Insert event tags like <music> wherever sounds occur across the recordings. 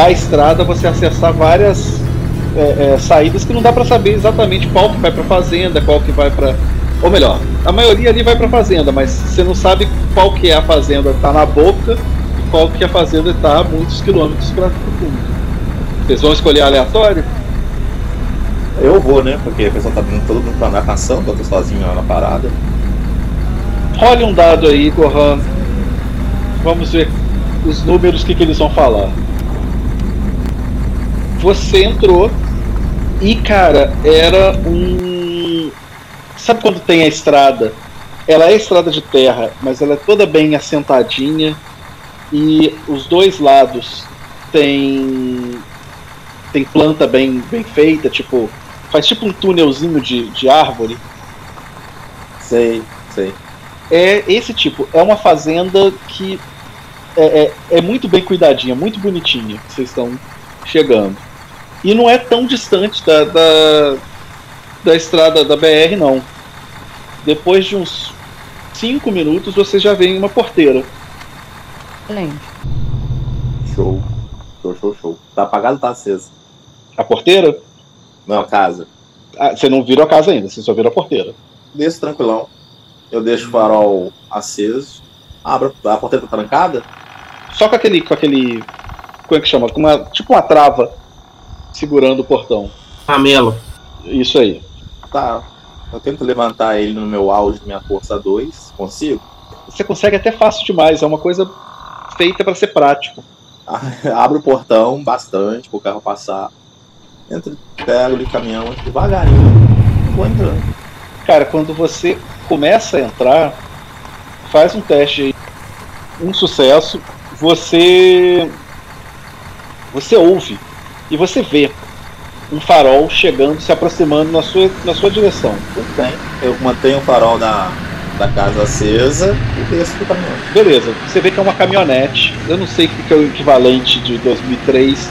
da estrada você acessar várias é, é, saídas que não dá para saber exatamente qual que vai para fazenda, qual que vai para ou melhor, a maioria ali vai para fazenda, mas você não sabe qual que é a fazenda tá na boca e qual que a fazenda tá a muitos quilômetros para fundo. Vocês vão escolher aleatório? Eu vou, né? Porque a pessoa tá vindo todo mundo pra marcação, eu tô sozinho lá na parada. Role um dado aí, Gohan. Vamos ver os números, que, que eles vão falar. Você entrou e, cara, era um. Sabe quando tem a estrada? Ela é estrada de terra, mas ela é toda bem assentadinha e os dois lados tem tem planta bem, bem feita, tipo faz tipo um túnelzinho de, de árvore. Sei, sei. É esse tipo, é uma fazenda que é, é, é muito bem cuidadinha, muito bonitinha. Vocês estão chegando. E não é tão distante da, da, da estrada da BR, não. Depois de uns 5 minutos, você já vê uma porteira. Excelente. Show. Show, show, show. Tá apagado ou tá aceso? A porteira? Não, a casa. Ah, você não virou a casa ainda, você só virou a porteira. Desço tranquilão. Eu deixo o farol aceso. Abro, a porteira tá trancada? Só com aquele. com aquele. Como é que chama? Com uma, tipo uma trava segurando o portão. Camelo. Isso aí. Tá. Eu tento levantar ele no meu auge, minha força 2. Consigo? Você consegue até fácil demais, é uma coisa feita para ser prático. <laughs> Abro o portão bastante pro carro passar. Entro, pego ali o caminhão devagarinho. Vou entrando. Cara, quando você começa a entrar, faz um teste aí. Um sucesso. Você. Você ouve e você vê um farol chegando, se aproximando na sua, na sua direção. Tudo bem. Eu mantenho o farol da, da casa acesa e desço do caminhão. Beleza, você vê que é uma caminhonete. Eu não sei o que é o equivalente de 2003,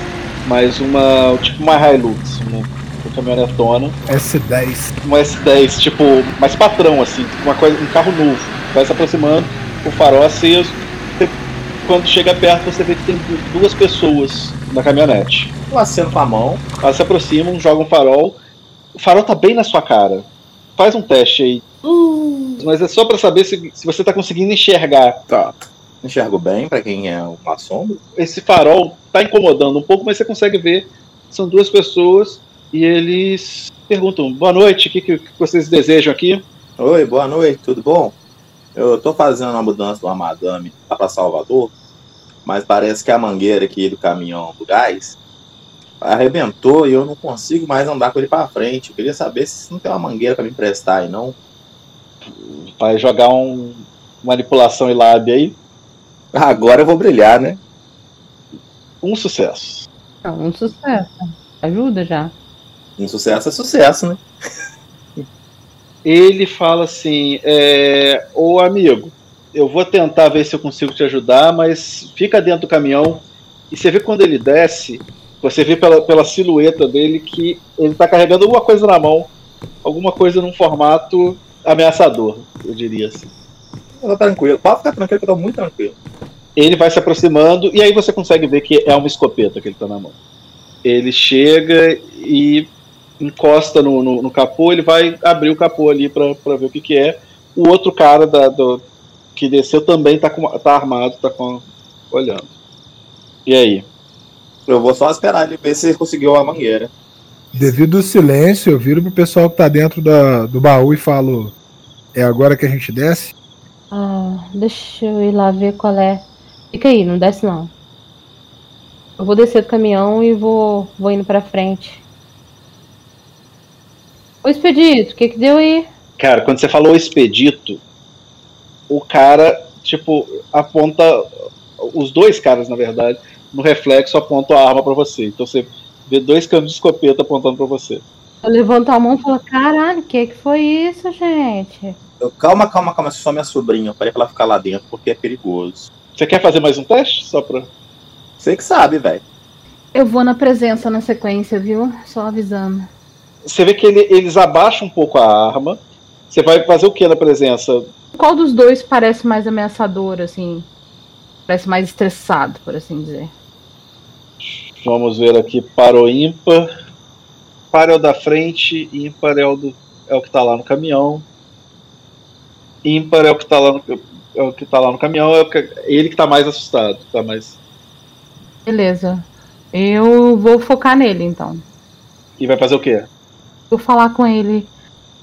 mas uma. tipo uma Hilux, uma, uma caminhonetona. S10. Uma S10, tipo, mais patrão, assim, uma coisa, um carro novo. Vai se aproximando, o farol aceso. Você- quando chega perto, você vê que tem du- duas pessoas na caminhonete. Eu aceno com a mão. Elas se aproximam, jogam um farol. O farol tá bem na sua cara. Faz um teste aí. Mas é só pra saber se, se você tá conseguindo enxergar. Tá. Enxergo bem pra quem é uma sombra. Esse farol tá incomodando um pouco, mas você consegue ver. São duas pessoas e eles perguntam: boa noite, o que, que vocês desejam aqui? Oi, boa noite, tudo bom? Eu tô fazendo uma mudança de uma madame lá pra Salvador, mas parece que a mangueira aqui do caminhão do gás arrebentou e eu não consigo mais andar com ele pra frente. Eu queria saber se não tem uma mangueira pra me emprestar aí, não. Vai jogar um manipulação e lábia aí. Agora eu vou brilhar, né? Um sucesso. Não, um sucesso. Ajuda já. Um sucesso é sucesso, né? Ele fala assim: é, Ô amigo, eu vou tentar ver se eu consigo te ajudar, mas fica dentro do caminhão. E você vê quando ele desce, você vê pela, pela silhueta dele que ele tá carregando alguma coisa na mão, alguma coisa num formato ameaçador, eu diria assim. Tô tranquilo. Pode ficar tranquilo que eu tô muito tranquilo. Ele vai se aproximando e aí você consegue ver que é uma escopeta que ele tá na mão. Ele chega e encosta no, no, no capô, ele vai abrir o capô ali pra pra ver o que, que é. O outro cara da, do, que desceu também tá, com, tá armado, tá com, olhando. E aí? Eu vou só esperar ele ver se ele conseguiu a mangueira. Devido ao silêncio, eu viro pro pessoal que tá dentro da, do baú e falo: É agora que a gente desce? Ah, deixa eu ir lá ver qual é. Fica aí, não desce não. Eu vou descer do caminhão e vou, vou indo pra frente. Ô Expedito, o que que deu aí? Cara, quando você falou expedito, o cara, tipo, aponta. Os dois caras, na verdade, no reflexo apontam a arma pra você. Então você vê dois canos de escopeta apontando pra você. Eu levanto a mão e falo, caralho, o que que foi isso, gente? Eu, calma, calma, calma, só minha sobrinha. Pra ela ficar lá dentro porque é perigoso. Você quer fazer mais um teste? Só pra. Você que sabe, velho. Eu vou na presença na sequência, viu? Só avisando. Você vê que ele- eles abaixam um pouco a arma. Você vai fazer o que na presença? Qual dos dois parece mais ameaçador, assim? Parece mais estressado, por assim dizer. Vamos ver aqui para o ímpar. Par é o da frente, ímpar é o, do, é o que tá lá no caminhão. Ímpar é o que tá lá no, é o que tá lá no caminhão, é, que- ele que tá mais assustado. Tá mais... Beleza. Eu vou focar nele então. E vai fazer o quê? Vou falar com ele.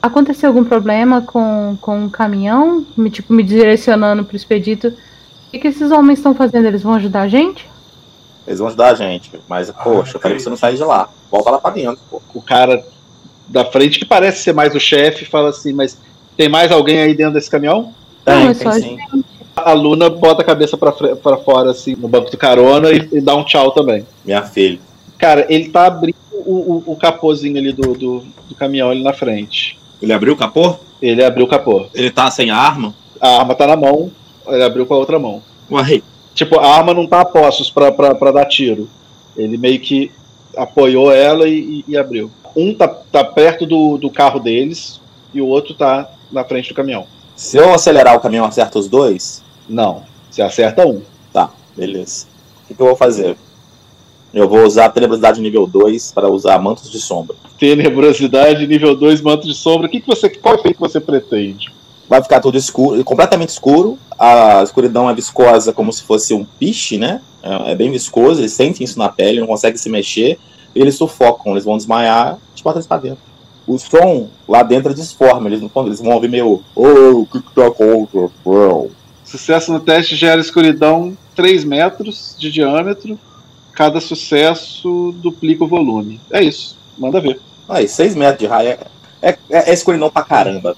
Aconteceu algum problema com, com o caminhão? Me, tipo, me direcionando pro expedito. O que, que esses homens estão fazendo? Eles vão ajudar a gente? Eles vão ajudar a gente. Mas, poxa, eu falei pra você não sair de lá. Volta lá pra dentro, pô. O cara da frente, que parece ser mais o chefe, fala assim: Mas tem mais alguém aí dentro desse caminhão? Não, Tem, é tem sim. A Luna bota a cabeça pra fora, assim, no banco do carona e, e dá um tchau também. Minha filha. Cara, ele tá abrindo o, o, o capôzinho ali do, do, do caminhão ali na frente. Ele abriu o capô? Ele abriu o capô. Ele tá sem arma? A arma tá na mão, ele abriu com a outra mão. Uai, Tipo, a arma não tá a postos pra, pra, pra dar tiro. Ele meio que apoiou ela e, e- e abriu. Um tá, tá perto do, do carro deles e o outro tá na frente do caminhão. Se eu acelerar o caminhão, acerta os dois? Não, você acerta um. Tá, beleza. O que, que eu vou fazer? Eu vou usar a tenebrosidade nível 2 para usar mantos de sombra. Tenebrosidade, nível 2, manto de sombra. O que, que você, qual efeito você pretende? Vai ficar tudo escuro, completamente escuro. A escuridão é viscosa como se fosse um piche, né? É, é bem viscoso, eles sentem isso na pele, não conseguem se mexer. E eles sufocam, eles vão desmaiar, gente bota eles pra dentro. O som lá dentro é disforme, eles, não, eles vão ouvir meio. Ô, o que que tá acontecendo? Sucesso no teste gera escuridão 3 metros de diâmetro. Cada sucesso duplica o volume. É isso, manda ver. Aí, 6 metros de raio é, é, é, escuridão pra caramba.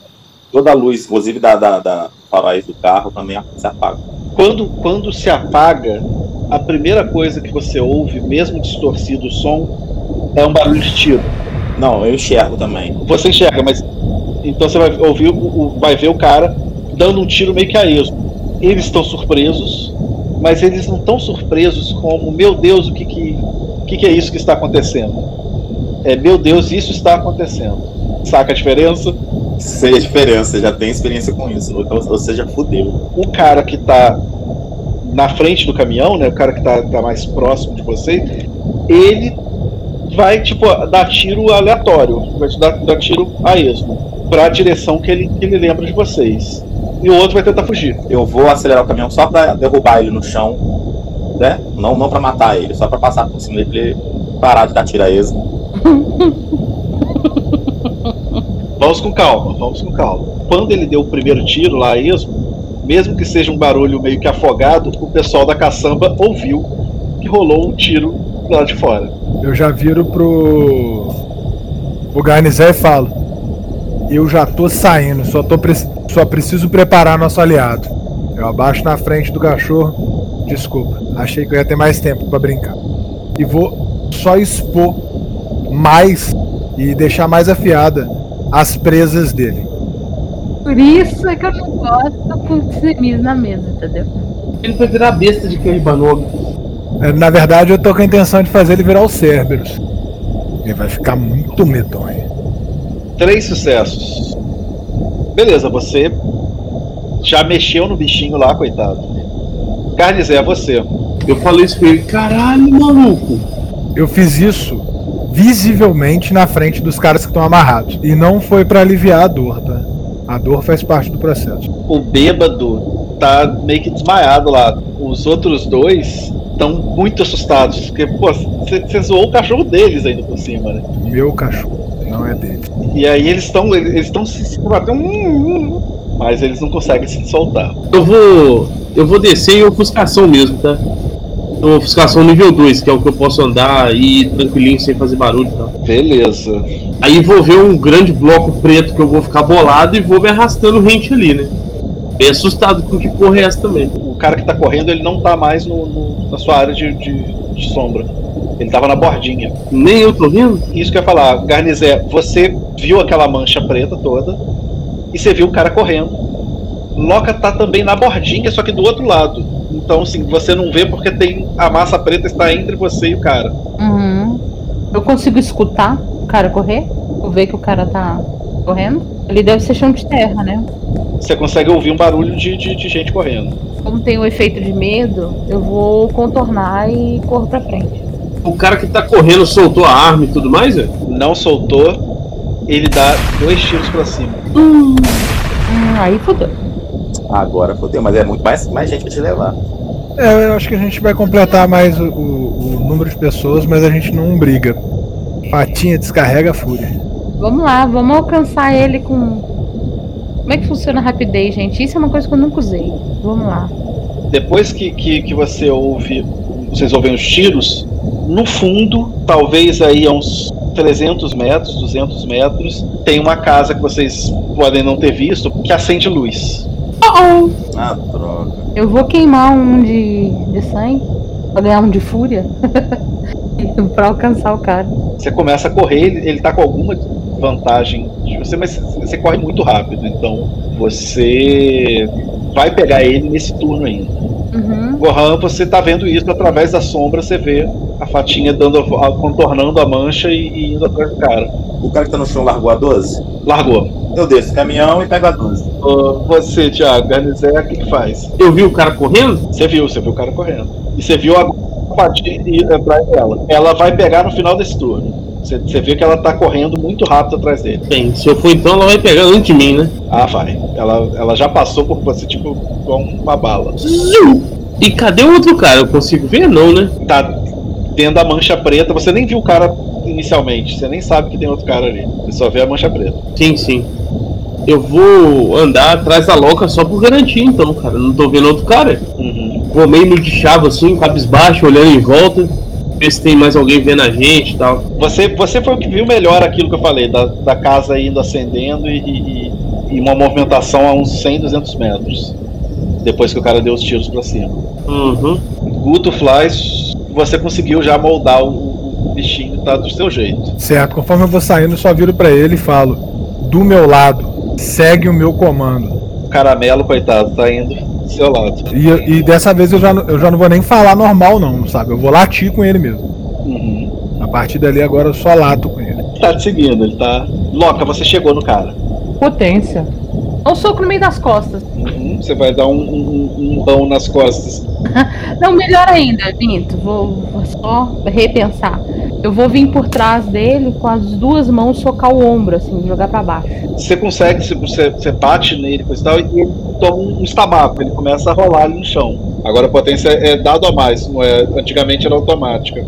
Toda a luz, inclusive da, da, da faróis do carro, também se apaga. Quando, quando se apaga, a primeira coisa que você ouve, mesmo distorcido o som, é um barulho de tiro. Não, eu enxergo também. Você enxerga, mas então você vai ouvir, vai ver o cara dando um tiro meio que a esmo. Eles estão surpresos, mas eles não estão surpresos como, meu Deus, o que que, que que é isso que está acontecendo? É, meu Deus, isso está acontecendo. Saca a diferença? Sei a diferença, já tem experiência com isso. Então, ou seja, fudeu. o cara que tá na frente do caminhão, né, o cara que tá, tá mais próximo de você, ele vai, tipo, dar tiro aleatório, vai te dar, dar tiro a esmo, pra direção que ele, que ele lembra de vocês. E o outro vai tentar fugir. Eu vou acelerar o caminhão só pra derrubar ele no chão, né? Não, não pra matar ele, só pra passar por cima dele pra ele parar de dar tiro a esmo. <laughs> Vamos com calma, vamos com calma. Quando ele deu o primeiro tiro lá a esmo, mesmo que seja um barulho meio que afogado, o pessoal da caçamba ouviu que rolou um tiro lá de fora. Eu já viro pro. pro Garnizé e falo. Eu já tô saindo, só, tô pre- só preciso preparar nosso aliado. Eu abaixo na frente do cachorro. Desculpa, achei que eu ia ter mais tempo pra brincar. E vou só expor mais e deixar mais afiada as presas dele. Por isso é que eu não gosto com cinismo na mesa, entendeu? Ele vai virar besta de Kerribanog. É, Na verdade, eu tô com a intenção de fazer ele virar o Cerberus. Ele vai ficar muito medonho. Três sucessos. Beleza, você já mexeu no bichinho lá, coitado. Garnizé, é você. Eu falei isso pra ele, caralho, maluco. Eu fiz isso visivelmente na frente dos caras que estão amarrados. E não foi pra aliviar a dor, tá? A dor faz parte do processo. O bêbado tá meio que desmaiado lá. Os outros dois estão muito assustados. Porque, pô, você zoou o cachorro deles ainda por cima, né? Meu cachorro, não é dele. E aí eles estão eles estão se se batendo, hum, hum, mas eles não conseguem se soltar. Eu vou. Eu vou descer em ofuscação mesmo, tá? Então, ofuscação nível 2, que é o que eu posso andar e tranquilinho sem fazer barulho tal. Beleza. Aí vou ver um grande bloco preto que eu vou ficar bolado e vou me arrastando rente ali, né? Bem assustado com que porra é essa também. O cara que tá correndo, ele não tá mais no, no- na sua área de, de, de sombra. Ele tava na bordinha. Nem eu tô vendo? Isso que eu ia falar, Garnizé, você viu aquela mancha preta toda e você viu o cara correndo. Loca tá também na bordinha, só que do outro lado. Então, assim, você não vê porque tem a massa preta está entre você e o cara. Uhum. Eu consigo escutar o cara correr? Eu ver que o cara tá correndo? Ele deve ser chão de terra, né? Você consegue ouvir um barulho de, de, de gente correndo. Como tem o efeito de medo, eu vou contornar e corro pra frente. O cara que tá correndo soltou a arma e tudo mais, é? Não soltou, ele dá dois tiros pra cima. Hum, aí fodeu. Agora fodeu, mas é muito mais, mais gente pra te levar. É, eu acho que a gente vai completar mais o, o- o número de pessoas, mas a gente não briga. Patinha descarrega a fúria. Vamos lá, vamos alcançar ele com. Como é que funciona a rapidez, gente? Isso é uma coisa que eu nunca usei. Vamos lá. Depois que, que, que você ouve, vocês ouvem os tiros, no fundo, talvez aí a uns 300 metros, 200 metros, tem uma casa que vocês podem não ter visto, que acende luz. Ah, droga. Eu vou queimar um de, de sangue pra ganhar um de fúria. <laughs> pra alcançar o cara. Você começa a correr, ele, ele tá com alguma vantagem de você, mas você corre muito rápido, então você vai pegar ele nesse turno ainda. Uhum. Gohan, você tá vendo isso através da sombra, você vê a fatinha dando, contornando a mancha e, e indo atrás do cara. O cara que tá no chão largou a 12? Largou. Eu desço o caminhão e pego a 12. Ô, Você, Thiago, Garnizé, o que, que faz? Eu vi o cara correndo? Você viu, você viu o cara correndo. E você viu a fatinha ir atrás dela. Ela vai pegar no final desse turno. Você, vê que ela tá correndo muito rápido atrás dele. Bem, se eu for então, ela vai pegar antes de mim, né? Ah, vai. Ela, ela já passou por você, tipo, com uma bala. E cadê o outro cara? Eu consigo ver? Não, né? Tá dentro da mancha preta. Você nem viu o cara inicialmente. Você nem sabe que tem outro cara ali. Você só vê a mancha preta. Sim, sim. Eu vou andar atrás da loca só por garantia, então, cara. Não tô vendo outro cara. Uhum. Vou meio no de chave assim, cabisbaixo, olhando em volta. Ver se tem mais alguém vendo a gente e tal. Você, você foi o que viu melhor aquilo que eu falei, da, da casa indo acendendo e, e- e uma movimentação a uns 100, 200 metros. Depois que o cara deu os tiros pra cima. Uhum. Guto Flies, você conseguiu já moldar o, o- bichinho, tá do seu jeito. Certo, conforme eu vou saindo, eu só viro pra ele e falo: Do meu lado, segue o meu comando. O caramelo, coitado, tá indo do seu lado. E, e dessa vez eu já, não- eu já não vou nem falar normal, não, sabe? Eu vou latir com ele mesmo. Uhum. A partir dali agora eu só lato com ele. Tá te seguindo, ele tá. Loca, você chegou no cara. Potência. Dá um soco no meio das costas. Uhum. Você vai dar um, um, um rão nas costas. <laughs> Não, melhor ainda, Vinto. Vou, vou só repensar. Eu vou vir por trás dele com as duas mãos socar o ombro, assim, jogar pra baixo. Você consegue, se você, você bate nele e tal, e ele toma um estabaco, ele começa a rolar ali no chão. Agora a potência é dado a mais, não é, antigamente era automática.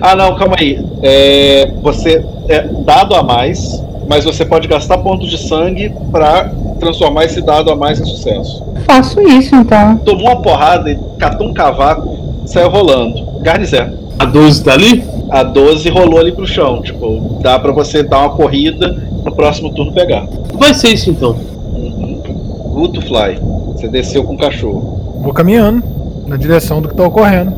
Ah não, calma aí. É, você é dado a mais, mas você pode gastar pontos de sangue pra transformar esse dado a mais em sucesso. Faço isso então. Tomou uma porrada, catou um cavaco, saiu rolando. Garnizé. A 12 tá ali? A 12 rolou ali pro chão. Tipo, dá pra você dar uma corrida no próximo turno pegar. Vai ser isso então. Uhum. Guto Fly. Você desceu com o cachorro. Vou caminhando na direção do que tá ocorrendo.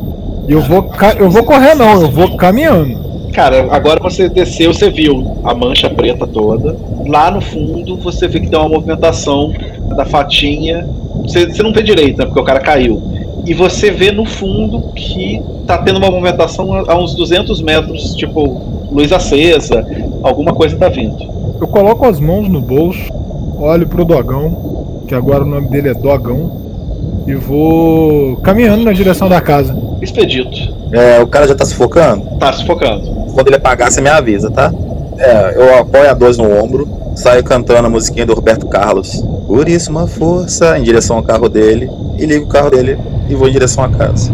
E eu vou, ca- eu vou correr, não, eu vou caminhando. Cara, agora você desceu, você viu a mancha preta toda. Lá no fundo você vê que tem uma movimentação da fatinha. Você, você não vê direito, né? Porque o cara caiu. E você vê no fundo que tá tendo uma movimentação a, uns 200 metros, tipo, luz acesa, alguma coisa tá vindo. Eu coloco as mãos no bolso, olho pro Dogão, que agora o nome dele é Dogão, e vou caminhando na direção da casa. Expedito. É, o cara já tá sufocando? Tá sufocando. Quando ele apagar, você me avisa, tá? É, eu apoio a 12 no ombro, saio cantando a musiquinha do Roberto Carlos. Por isso, uma força, em direção ao carro dele, e ligo o carro dele e vou em direção à casa.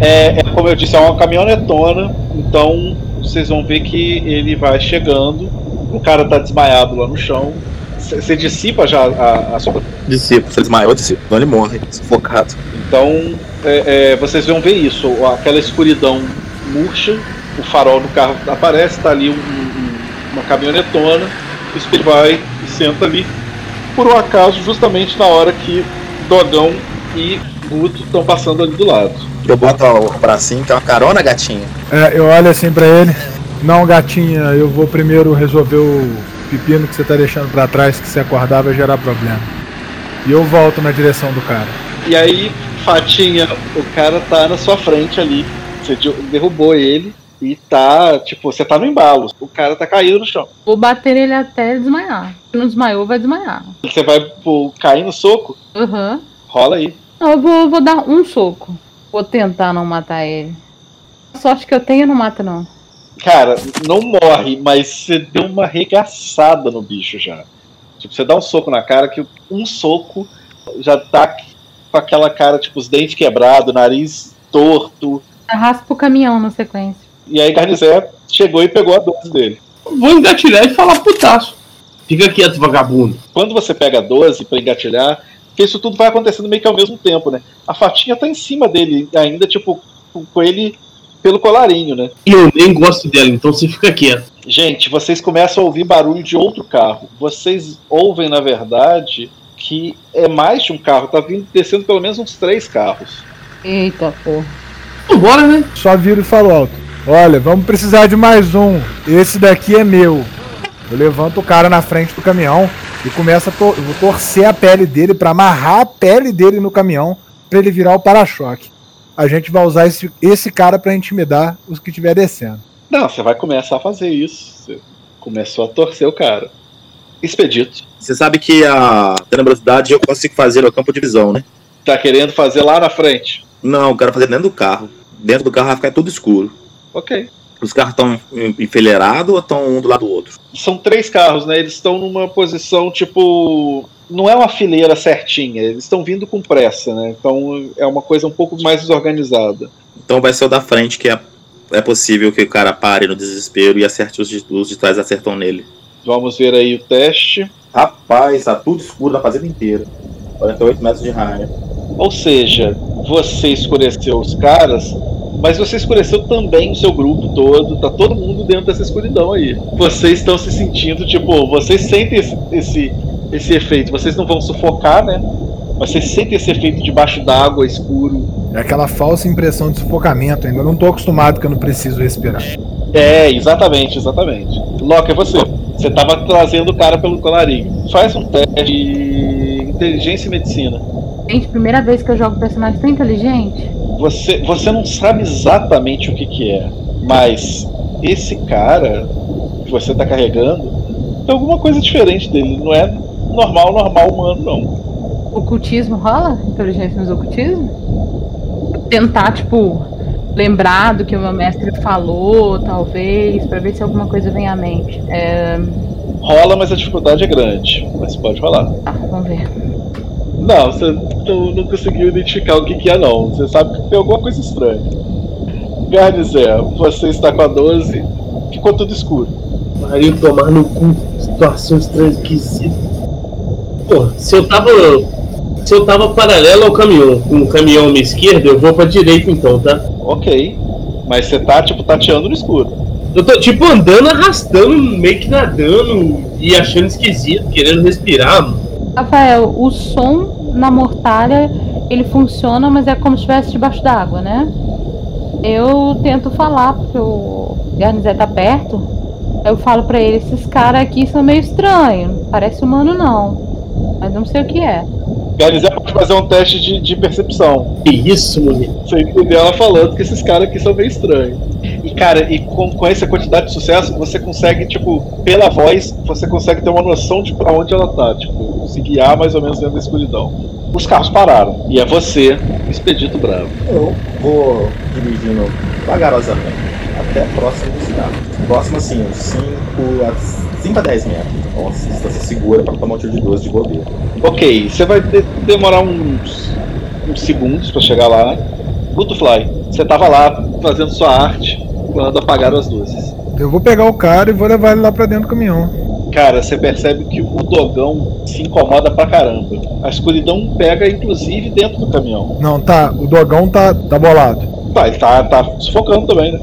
É, é, como eu disse, é uma caminhonetona, então vocês vão ver que ele vai chegando, o cara tá desmaiado lá no chão. Você dissipa já a, a sua. Se ele desmaiou, discípulo, então ele morre, sufocado. Então é, é, vocês vão ver isso, aquela escuridão murcha, o farol do carro aparece, tá ali um- um- uma caminhonetona, o Speed vai e senta ali, por um acaso, justamente na hora que Dogão e Guto estão passando ali do lado. Eu boto o bracinho, que é uma carona, gatinha. É, eu olho assim pra ele. Não, gatinha, eu vou primeiro resolver o pepino que você tá deixando pra trás, que se acordar vai gerar problema. E eu volto na direção do cara. E aí, Fatinha, o cara tá na sua frente ali. Você de- derrubou ele e tá, tipo, você tá no embalo. O cara tá caído no chão. Vou bater ele até desmaiar. Se não desmaiou, vai desmaiar. Você vai pô, cair no soco? Aham. Rola aí. Eu vou, vou dar um soco. Vou tentar não matar ele. A sorte que eu tenho não mata, não. Cara, não morre, mas você deu uma regaçada no bicho já. Tipo, você dá um soco na cara que um soco já tá com aquela cara, tipo, os dentes quebrados, nariz torto. Arrasta pro caminhão na sequência. E aí Garnizé chegou e pegou a 12 dele. Vou engatilhar e falar putaço. Fica quieto, vagabundo. Quando você pega a 12 pra engatilhar, porque isso tudo vai acontecendo meio que ao mesmo tempo, né? A fatinha tá em cima dele ainda, tipo, com ele pelo colarinho, né? E eu nem gosto dela, então você fica quieto. Gente, vocês começam a ouvir barulho de outro carro. Vocês ouvem, na verdade, que é mais de um carro. Tá vindo descendo pelo menos uns três carros. Eita porra. Vambora, né? Só viro e falo alto. Olha, vamos precisar de mais um. Esse daqui é meu. Eu levanto o cara na frente do caminhão e começo a tor torcer a pele dele pra amarrar a pele dele no caminhão pra ele virar o para-choque. A gente vai usar esse, esse cara pra intimidar os que estiver descendo. Não, você vai começar a fazer isso. Você começou a torcer o cara. Expedito. Você sabe que a tenebrosidade eu consigo fazer no campo de visão, né? Tá querendo fazer lá na frente? Não, eu quero fazer dentro do carro. Dentro do carro vai ficar tudo escuro. Ok. Os carros estão enfileirados ou estão um do lado do outro? São três carros, né? Eles estão numa posição tipo. Não é uma fileira certinha, eles estão vindo com pressa, né? Então é uma coisa um pouco mais desorganizada. Então vai ser o da frente que é, é possível que o cara pare no desespero e acerte os de, os de trás acertam nele. Vamos ver aí o teste. Rapaz, tá tudo escuro na fazenda inteira. 48 metros de raio. Ou seja, você escureceu os caras, mas você escureceu também o seu grupo todo, tá todo mundo dentro dessa escuridão aí. Vocês estão se sentindo, tipo, vocês sentem esse, esse, esse efeito, vocês não vão sufocar, né? Mas vocês sentem esse efeito debaixo d'água, escuro. É aquela falsa impressão de sufocamento. Ainda não tô acostumado que eu não preciso respirar. É, exatamente, exatamente. Loki, é você. Você tava trazendo o cara pelo colarinho. Faz um teste de inteligência e medicina. Gente, primeira vez que eu jogo personagem tão inteligente. Você, você não sabe exatamente o que, que é, mas esse cara que você tá carregando tem alguma coisa diferente dele. Não é normal, normal humano, não. Ocultismo rola? Inteligência nos ocultismo? Tentar, tipo, lembrar do que o meu mestre falou, talvez, pra ver se alguma coisa vem à mente. É... Rola, mas a dificuldade é grande. Mas pode rolar. Tá, vamos ver. Não, você não, não conseguiu identificar o que, que é, não. Você sabe que tem alguma coisa estranha. Garnizé, você está com a 12, ficou tudo escuro. Mario tomar no cu, situação estranha, esquisita. Pô, se eu tava. Se eu tava paralelo ao caminhão, com o caminhão à minha esquerda, eu vou pra direita então, tá? Ok. Mas você tá, tipo, tateando no escuro. Eu tô tipo andando, arrastando, meio que nadando e achando esquisito, querendo respirar, mano. Rafael, o som na mortalha ele funciona, mas é como se estivesse debaixo d'água, né? Eu tento falar, porque o Garnizé tá perto. Eu falo pra ele: esses caras aqui são meio estranhos, não parece humano não. Mas não sei o que é. Garnizé pode fazer um teste de, de percepção. Que isso, mulher? Você entendeu ela falando que esses caras aqui são meio estranhos. E, cara, e com, com essa quantidade de sucesso, você consegue, tipo, pela voz, você consegue ter uma noção de pra onde ela tá. Tipo, se guiar mais ou menos dentro da escuridão. Os carros pararam. E é você, Expedito Bravo. Eu vou dirigindo vagarosamente até próximo do carro. Próximo assim, uns 5 a, 5 a 10 metros. Nossa, distância segura para tomar um tiro de 12 de bobeira. Ok, você vai de- demorar uns, uns segundos pra chegar lá. Butterfly, você tava lá fazendo sua arte quando apagaram as luzes. Eu vou pegar o cara e vou levar ele lá pra dentro do caminhão. Cara, você percebe que o dogão se incomoda pra caramba. A escuridão pega, inclusive, dentro do caminhão. Não, tá. O dogão tá, tá bolado. Tá, ele tá, tá sufocando também, né?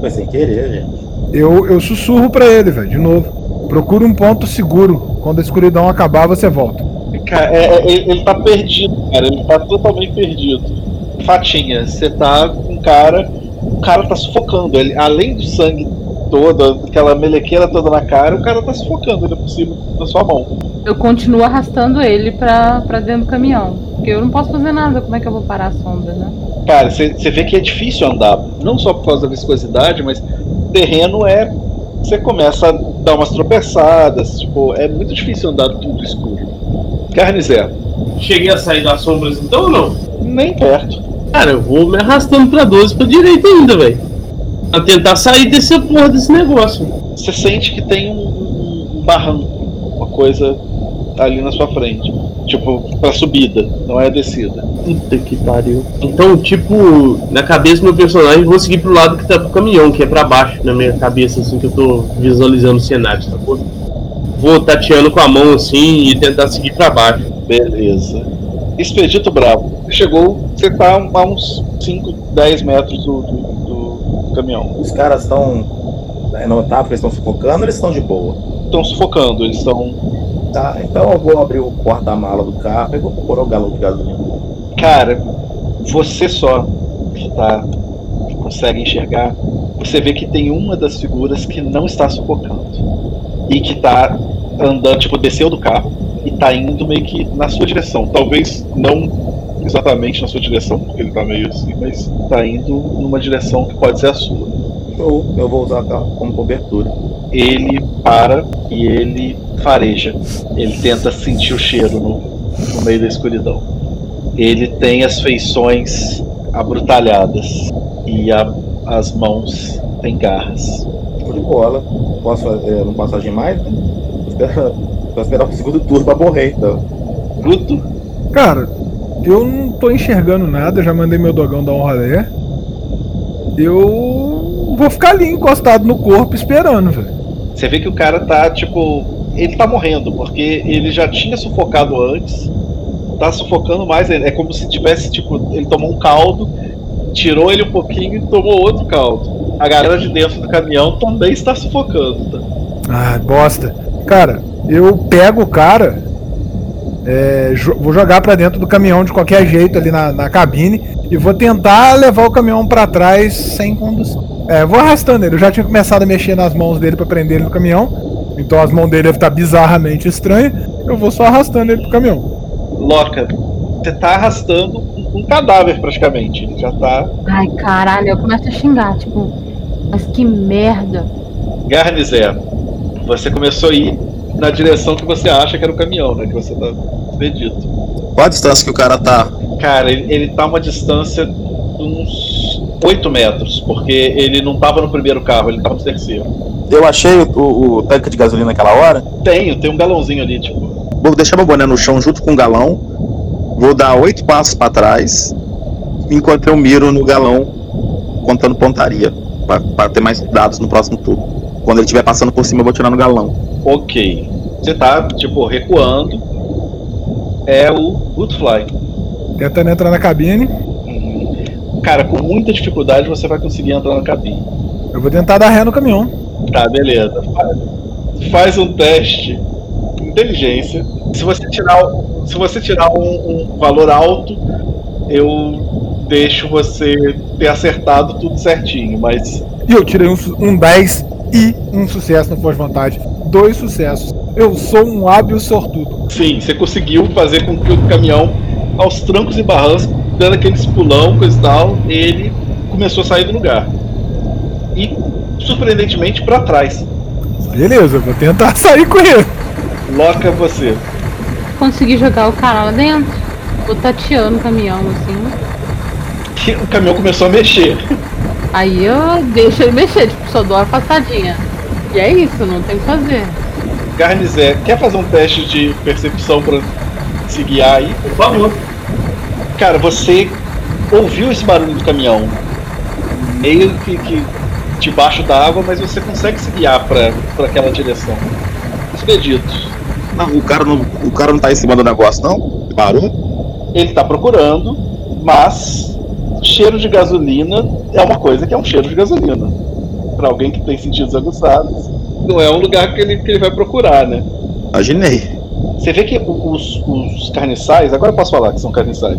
Foi sem querer, gente. Eu, eu sussurro pra ele, velho, de novo. Procura um ponto seguro. Quando a escuridão acabar, você volta. Cara, é- é- ele, ele tá perdido, cara. Ele tá totalmente perdido. Fatinha, você tá com um cara. O cara tá sufocando. Ele, além do sangue todo, aquela melequeira toda na cara, o cara tá sufocando ainda por cima da sua mão. Eu continuo arrastando ele pra, pra dentro do caminhão. Porque eu não posso fazer nada, como é que eu vou parar a sombra, né? Cara, você vê que é difícil andar. Não só por causa da viscosidade, mas o terreno é. Você começa a dar umas tropeçadas. Tipo, é muito difícil andar tudo escuro. Garnizé, Cheguei a sair das sombras então ou não? nem perto. Cara, eu vou me arrastando pra 12 pra direita ainda, velho. A tentar sair desse porra desse negócio. Você sente que tem um, um- barranco, uma coisa ali na sua frente. Tipo, pra subida, não é a descida. Puta que pariu. Então, tipo, na cabeça do meu personagem, vou seguir pro lado que tá pro caminhão, que é pra baixo, na minha cabeça, assim, que eu tô visualizando o cenário, tá bom? Vou tateando com a mão assim e tentar seguir pra baixo. Beleza. Expedito Bravo. Chegou, você tá a uns 5, 10 metros do, do- do caminhão. Os caras estão. É notável que eles estão sufocando eles estão de boa? Estão sufocando, eles estão. Tá, então eu vou abrir o porta-mala do carro e vou procurar o galão de gasolina. Cara, você só que tá. que consegue enxergar, você vê que tem uma das figuras que não está sufocando. E que tá andando, tipo, desceu do carro e tá indo meio que na sua direção. Talvez não exatamente na sua direção, porque ele tá meio assim, mas tá indo numa direção que pode ser a sua. Show, eu vou usar o carro como cobertura. Ele para e ele fareja. Ele tenta sentir o cheiro no, no meio da escuridão. Ele tem as feições abrutalhadas e a- as mãos têm garras. Show de bola. Posso fazer, não posso agir mais? Né? Vou esperar, vou esperar o segundo turno pra morrer, então. Guto, Cara, eu não tô enxergando nada, já mandei meu dogão dar um rolê. Eu vou ficar ali encostado no corpo esperando, velho. você vê que o cara tá tipo. Ele tá morrendo, porque ele já tinha sufocado antes. Tá sufocando mais. É como se tivesse, tipo, ele tomou um caldo, tirou ele um pouquinho e tomou outro caldo. A galera de dentro do caminhão também está sufocando, tá? Ah, bosta. Cara, eu pego o cara, é, jo- vou jogar pra dentro do caminhão de qualquer jeito ali na, na cabine e vou tentar levar o caminhão pra trás sem condução. É, vou arrastando ele. Eu já tinha começado a mexer nas mãos dele pra prender ele no caminhão, então as mãos dele devem estar bizarramente estranhas. Eu vou só arrastando ele pro caminhão. Loca, você tá arrastando um, um cadáver praticamente. Ele já tá. Ai, caralho, eu começo a xingar, tipo, mas que merda. Garnizé, você começou a ir na direção que você acha que era o caminhão, né? Que você tá acredito. Qual a distância que o cara tá? Cara, ele, ele tá uma distância de uns 8 metros, porque ele não tava no primeiro carro, ele tava no terceiro. Eu achei o, o- o tanque de gasolina naquela hora. Tenho, tem um galãozinho ali, tipo. Vou deixar meu boné no chão junto com o galão. Vou dar oito passos pra trás. Enquanto eu miro no galão, contando pontaria. Pra ter mais dados no próximo turno. Quando ele estiver passando por cima, eu vou tirar no galão. Ok. Você tá, tipo, recuando. É o Goodfly. Tentando entrar na cabine. Uhum. Cara, com muita dificuldade você vai conseguir entrar na cabine. Eu vou tentar dar ré no caminhão. Tá, beleza. Faz, faz um teste inteligência. Se você tirar, se você tirar um, um valor alto, eu deixo você ter acertado tudo certinho, mas E eu tirei um, um 10 e um sucesso no Vontade. Dois sucessos. Eu sou um hábil sortudo. sim, você conseguiu fazer com que o caminhão, aos trancos e barrancos, dando aqueles pulão, coisa e tal, ele começou a sair do lugar. E, surpreendentemente, para trás. Beleza, eu vou tentar <laughs> sair com ele. Loca você. Consegui jogar o cara lá dentro. Vou tateando o caminhão, assim. Que o caminhão começou a mexer. Aí eu deixo ele mexer, tipo, só dou uma afastadinha. E é isso, não tem o que fazer. Garnizé, quer fazer um teste de percepção pra se guiar aí? Por favor. Cara, você ouviu esse barulho do caminhão meio que, que debaixo d'água, mas você consegue se guiar pra, pra aquela direção. Expedito. Não, o cara não, o cara não tá em cima do negócio, não? Parou? Ele tá procurando, mas cheiro de gasolina é uma coisa que é um cheiro de gasolina. Pra alguém que tem sentidos aguçados, não é um lugar que ele, que ele vai procurar, né? Imaginei. Você vê que os, os carniçais, agora eu posso falar que são carniçais,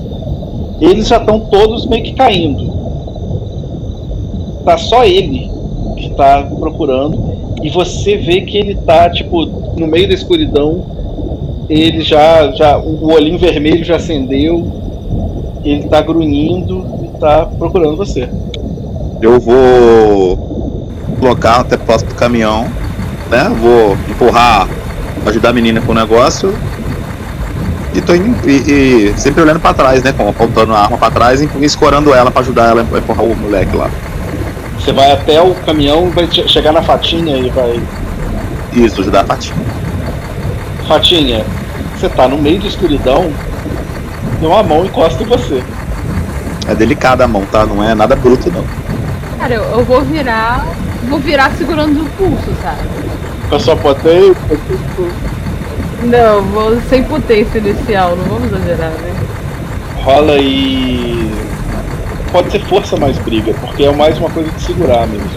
eles já estão todos meio que caindo. Tá só ele que tá procurando. E você vê que ele tá, tipo, no meio da escuridão. Ele já. já o olhinho vermelho já acendeu. Ele tá grunhindo e tá procurando você. Eu vou colocar até próximo do caminhão, né? Vou empurrar, ajudar a menina com o negócio. E tô indo, e, e sempre olhando pra trás, né? Com, apontando a arma pra trás e escorando ela pra ajudar ela a empurrar o moleque lá. Você vai até o caminhão, vai che- chegar na fatinha e vai. Isso, ajudar a Fatinha. Fatinha, você tá no meio da escuridão e uma mão encosta em você. É delicada a mão, tá? Não é nada bruto, não. Cara, eu, eu vou virar. Vou virar segurando o pulso, sabe? Com a sua potência. Não, vou sem potência inicial, não vamos exagerar, né? Rola e. Pode ser força mais briga, porque é mais uma coisa de segurar mesmo.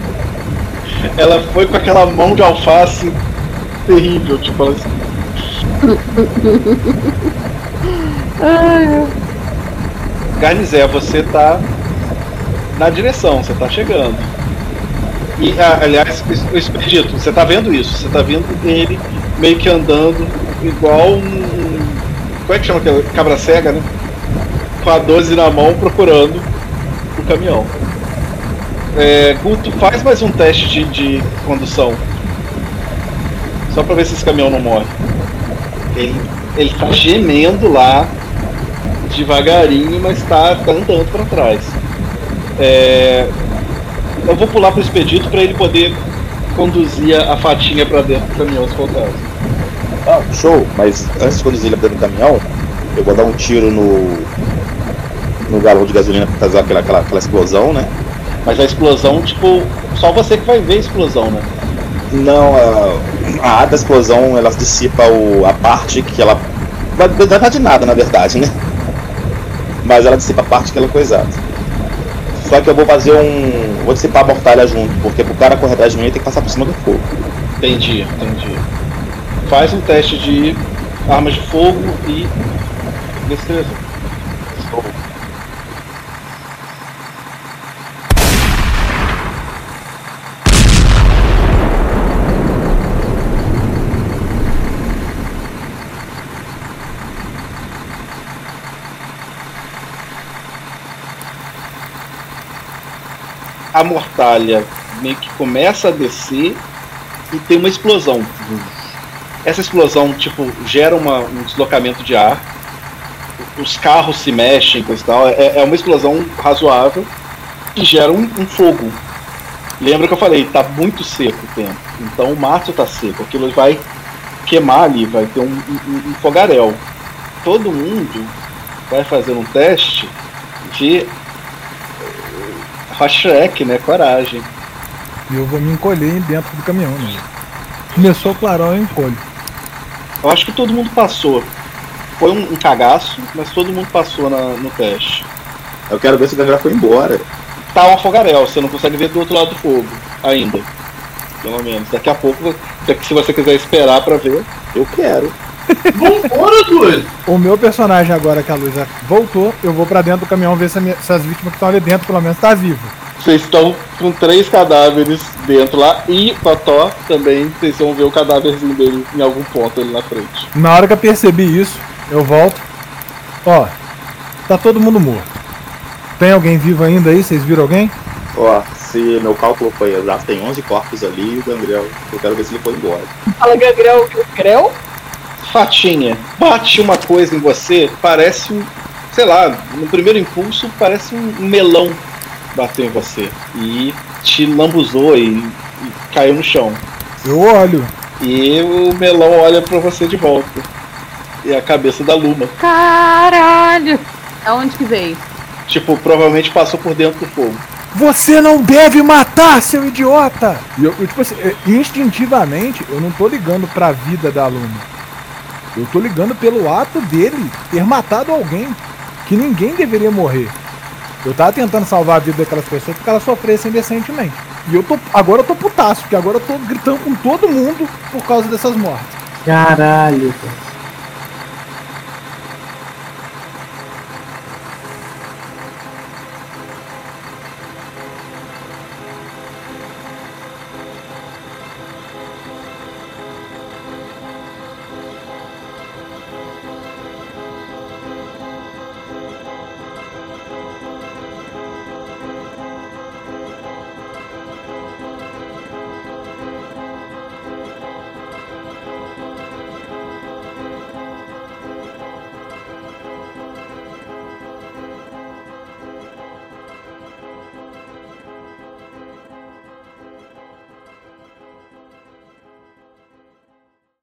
Ela foi com aquela mão de alface terrível, tipo, <laughs> ela Garnizé, você tá na direção, você tá chegando. E, ah, aliás, o Expedito, você tá vendo isso? Você tá vendo ele meio que andando igual um. Como é que chama aquela? Cabra cega, né? Com a 12 na mão procurando o caminhão. É, Guto, faz mais um teste de, de condução. Só pra ver se esse caminhão não morre. Ele, ele tá gemendo lá, devagarinho, mas tá, tá andando pra trás. É, eu vou pular pro expedito pra ele poder conduzir a, fatinha pra dentro do caminhão, se for o caso. Ah, show. Mas antes de conduzir ele pra dentro do caminhão, eu vou dar um tiro no. no galão de gasolina pra fazer aquela, aquela, aquela explosão, né? Mas a explosão, tipo, só você que vai ver a explosão, né? Não, a, a da explosão ela dissipa o, a parte que ela. Não vai dar de nada, na verdade, né? Mas ela dissipa parte que ela é coisada. Só que eu vou fazer um. Vou dissipar a mortalha junto, porque pro cara correr atrás de mim ele tem que passar por cima do fogo. Entendi, entendi. Faz um teste de armas de fogo e destreza. A mortalha meio que começa a descer e tem uma explosão. Essa explosão, tipo, gera uma- um deslocamento de ar. Os carros se mexem, coisa e tal. É, é uma explosão razoável e gera um, um fogo. Lembra que eu falei, tá muito seco o tempo. Então o mato tá seco. Aquilo vai queimar ali, vai ter um, um- um. Todo mundo vai fazer um teste de Hashrek, né? Coragem. E eu vou me encolher dentro do caminhão, né? Começou o clarão, eu encolho. Eu acho que todo mundo passou. Foi um, um cagaço, mas todo mundo passou na- no teste. Eu quero ver se o Gangra foi embora. Tá um fogaréu, você não consegue ver do outro lado do fogo ainda. Pelo menos. Daqui a pouco, se você quiser esperar pra ver. Eu quero. Vambora, doido! O meu personagem agora que a luz voltou, eu vou pra dentro do caminhão ver se, minha- se as vítimas que estão ali dentro pelo menos tá vivo. Vocês estão com três cadáveres dentro lá e Totó também. Vocês vão ver o cadáverzinho dele em algum ponto ali na frente. Na hora que eu percebi isso, eu volto. Ó, tá todo mundo morto. Tem alguém vivo ainda aí? Vocês viram alguém? Ó, se meu cálculo foi exato, tem 11 corpos ali e o Gangrel. Eu quero ver se ele foi embora. Fala Gagrel, Gagrel? Fatinha, bate uma coisa em você, parece um. Sei lá, no primeiro impulso parece um melão bateu em você. E te lambuzou e, e caiu no chão. Eu olho. E o melão olha pra você de volta. E a cabeça da Luma. Caralho! Aonde que veio? Tipo, provavelmente passou por dentro do fogo. Você não deve matar, seu idiota! E eu, eu, tipo assim, eh, instintivamente, eu não tô ligando pra vida da aluna. Eu tô ligando pelo ato dele ter matado alguém que ninguém deveria morrer. Eu tava tentando salvar a vida daquelas pessoas porque elas sofressem decentemente. E eu tô. Agora eu tô putaço, porque agora eu tô gritando com todo mundo por causa dessas mortes. Caralho, cara.